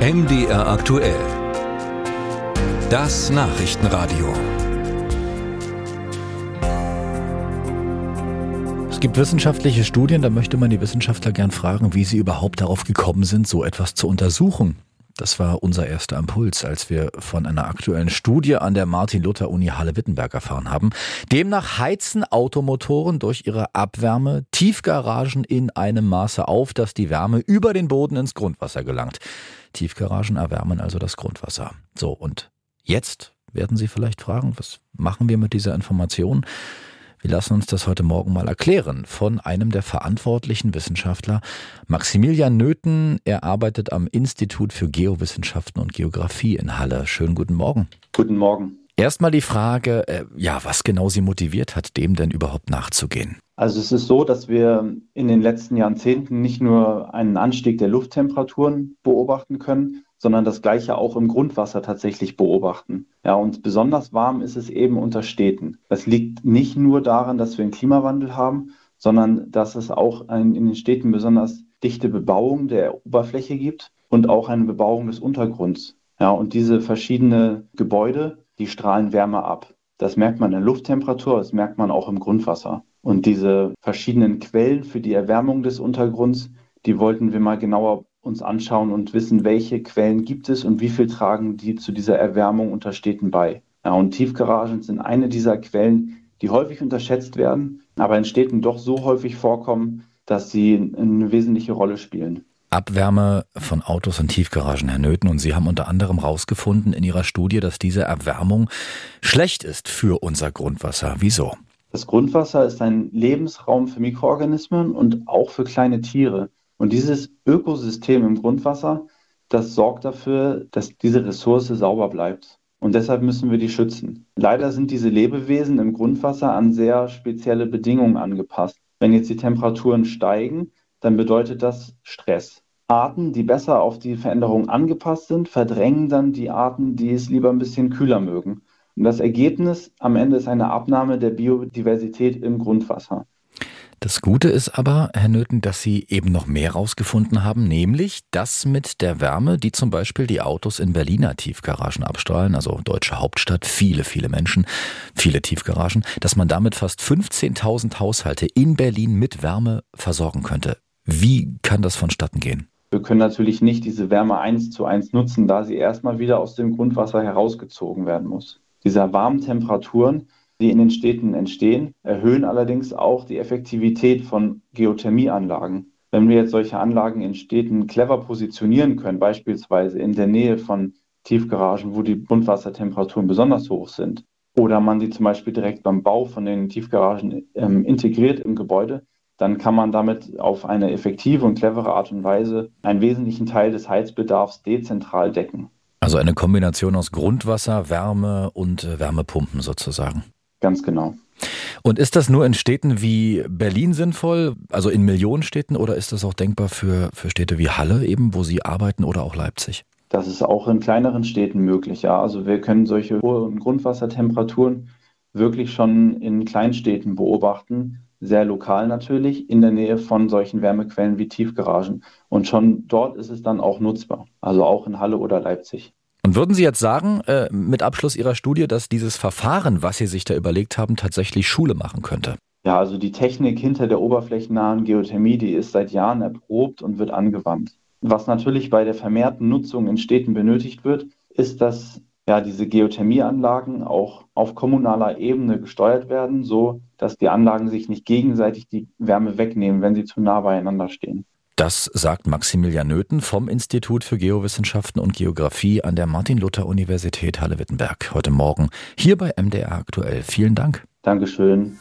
MDR aktuell. Das Nachrichtenradio. Es gibt wissenschaftliche Studien, da möchte man die Wissenschaftler gern fragen, wie sie überhaupt darauf gekommen sind, so etwas zu untersuchen. Das war unser erster Impuls, als wir von einer aktuellen Studie an der Martin-Luther-Uni Halle-Wittenberg erfahren haben. Demnach heizen Automotoren durch ihre Abwärme Tiefgaragen in einem Maße auf, dass die Wärme über den Boden ins Grundwasser gelangt. Tiefgaragen erwärmen also das Grundwasser. So, und jetzt werden Sie vielleicht fragen, was machen wir mit dieser Information? Wir lassen uns das heute Morgen mal erklären von einem der verantwortlichen Wissenschaftler, Maximilian Nöthen. Er arbeitet am Institut für Geowissenschaften und Geographie in Halle. Schönen guten Morgen. Guten Morgen. Erstmal die Frage, äh, ja, was genau Sie motiviert hat, dem denn überhaupt nachzugehen? Also es ist so, dass wir in den letzten Jahrzehnten nicht nur einen Anstieg der Lufttemperaturen beobachten können, sondern das Gleiche auch im Grundwasser tatsächlich beobachten. Ja, und besonders warm ist es eben unter Städten. Das liegt nicht nur daran, dass wir einen Klimawandel haben, sondern dass es auch ein, in den Städten besonders dichte Bebauung der Oberfläche gibt und auch eine Bebauung des Untergrunds. Ja, und diese verschiedenen Gebäude, die strahlen Wärme ab. Das merkt man in der Lufttemperatur, das merkt man auch im Grundwasser. Und diese verschiedenen Quellen für die Erwärmung des Untergrunds, die wollten wir mal genauer uns anschauen und wissen, welche Quellen gibt es und wie viel tragen die zu dieser Erwärmung unter Städten bei. Ja, und Tiefgaragen sind eine dieser Quellen, die häufig unterschätzt werden, aber in Städten doch so häufig vorkommen, dass sie eine wesentliche Rolle spielen. Abwärme von Autos und Tiefgaragen, Herr Nöten. Und Sie haben unter anderem herausgefunden in Ihrer Studie, dass diese Erwärmung schlecht ist für unser Grundwasser. Wieso? Das Grundwasser ist ein Lebensraum für Mikroorganismen und auch für kleine Tiere. Und dieses Ökosystem im Grundwasser, das sorgt dafür, dass diese Ressource sauber bleibt. Und deshalb müssen wir die schützen. Leider sind diese Lebewesen im Grundwasser an sehr spezielle Bedingungen angepasst. Wenn jetzt die Temperaturen steigen, dann bedeutet das Stress. Arten, die besser auf die Veränderung angepasst sind, verdrängen dann die Arten, die es lieber ein bisschen kühler mögen. Und das Ergebnis am Ende ist eine Abnahme der Biodiversität im Grundwasser. Das Gute ist aber, Herr Nöten, dass Sie eben noch mehr herausgefunden haben, nämlich das mit der Wärme, die zum Beispiel die Autos in Berliner Tiefgaragen abstrahlen, also deutsche Hauptstadt, viele, viele Menschen, viele Tiefgaragen, dass man damit fast 15.000 Haushalte in Berlin mit Wärme versorgen könnte. Wie kann das vonstatten gehen? Wir können natürlich nicht diese Wärme eins zu eins nutzen, da sie erstmal wieder aus dem Grundwasser herausgezogen werden muss. Diese warmen Temperaturen die in den Städten entstehen, erhöhen allerdings auch die Effektivität von Geothermieanlagen. Wenn wir jetzt solche Anlagen in Städten clever positionieren können, beispielsweise in der Nähe von Tiefgaragen, wo die Grundwassertemperaturen besonders hoch sind, oder man die zum Beispiel direkt beim Bau von den Tiefgaragen ähm, integriert im Gebäude, dann kann man damit auf eine effektive und clevere Art und Weise einen wesentlichen Teil des Heizbedarfs dezentral decken. Also eine Kombination aus Grundwasser, Wärme und äh, Wärmepumpen sozusagen. Ganz genau. Und ist das nur in Städten wie Berlin sinnvoll, also in Millionenstädten, oder ist das auch denkbar für, für Städte wie Halle eben, wo Sie arbeiten, oder auch Leipzig? Das ist auch in kleineren Städten möglich, ja. Also wir können solche hohen Grundwassertemperaturen wirklich schon in Kleinstädten beobachten, sehr lokal natürlich, in der Nähe von solchen Wärmequellen wie Tiefgaragen. Und schon dort ist es dann auch nutzbar, also auch in Halle oder Leipzig. Und würden Sie jetzt sagen, äh, mit Abschluss Ihrer Studie, dass dieses Verfahren, was Sie sich da überlegt haben, tatsächlich Schule machen könnte? Ja, also die Technik hinter der oberflächennahen Geothermie, die ist seit Jahren erprobt und wird angewandt. Was natürlich bei der vermehrten Nutzung in Städten benötigt wird, ist, dass ja, diese Geothermieanlagen auch auf kommunaler Ebene gesteuert werden, so dass die Anlagen sich nicht gegenseitig die Wärme wegnehmen, wenn sie zu nah beieinander stehen. Das sagt Maximilian Nöthen vom Institut für Geowissenschaften und Geographie an der Martin-Luther-Universität Halle-Wittenberg heute Morgen hier bei MDR aktuell. Vielen Dank. Dankeschön.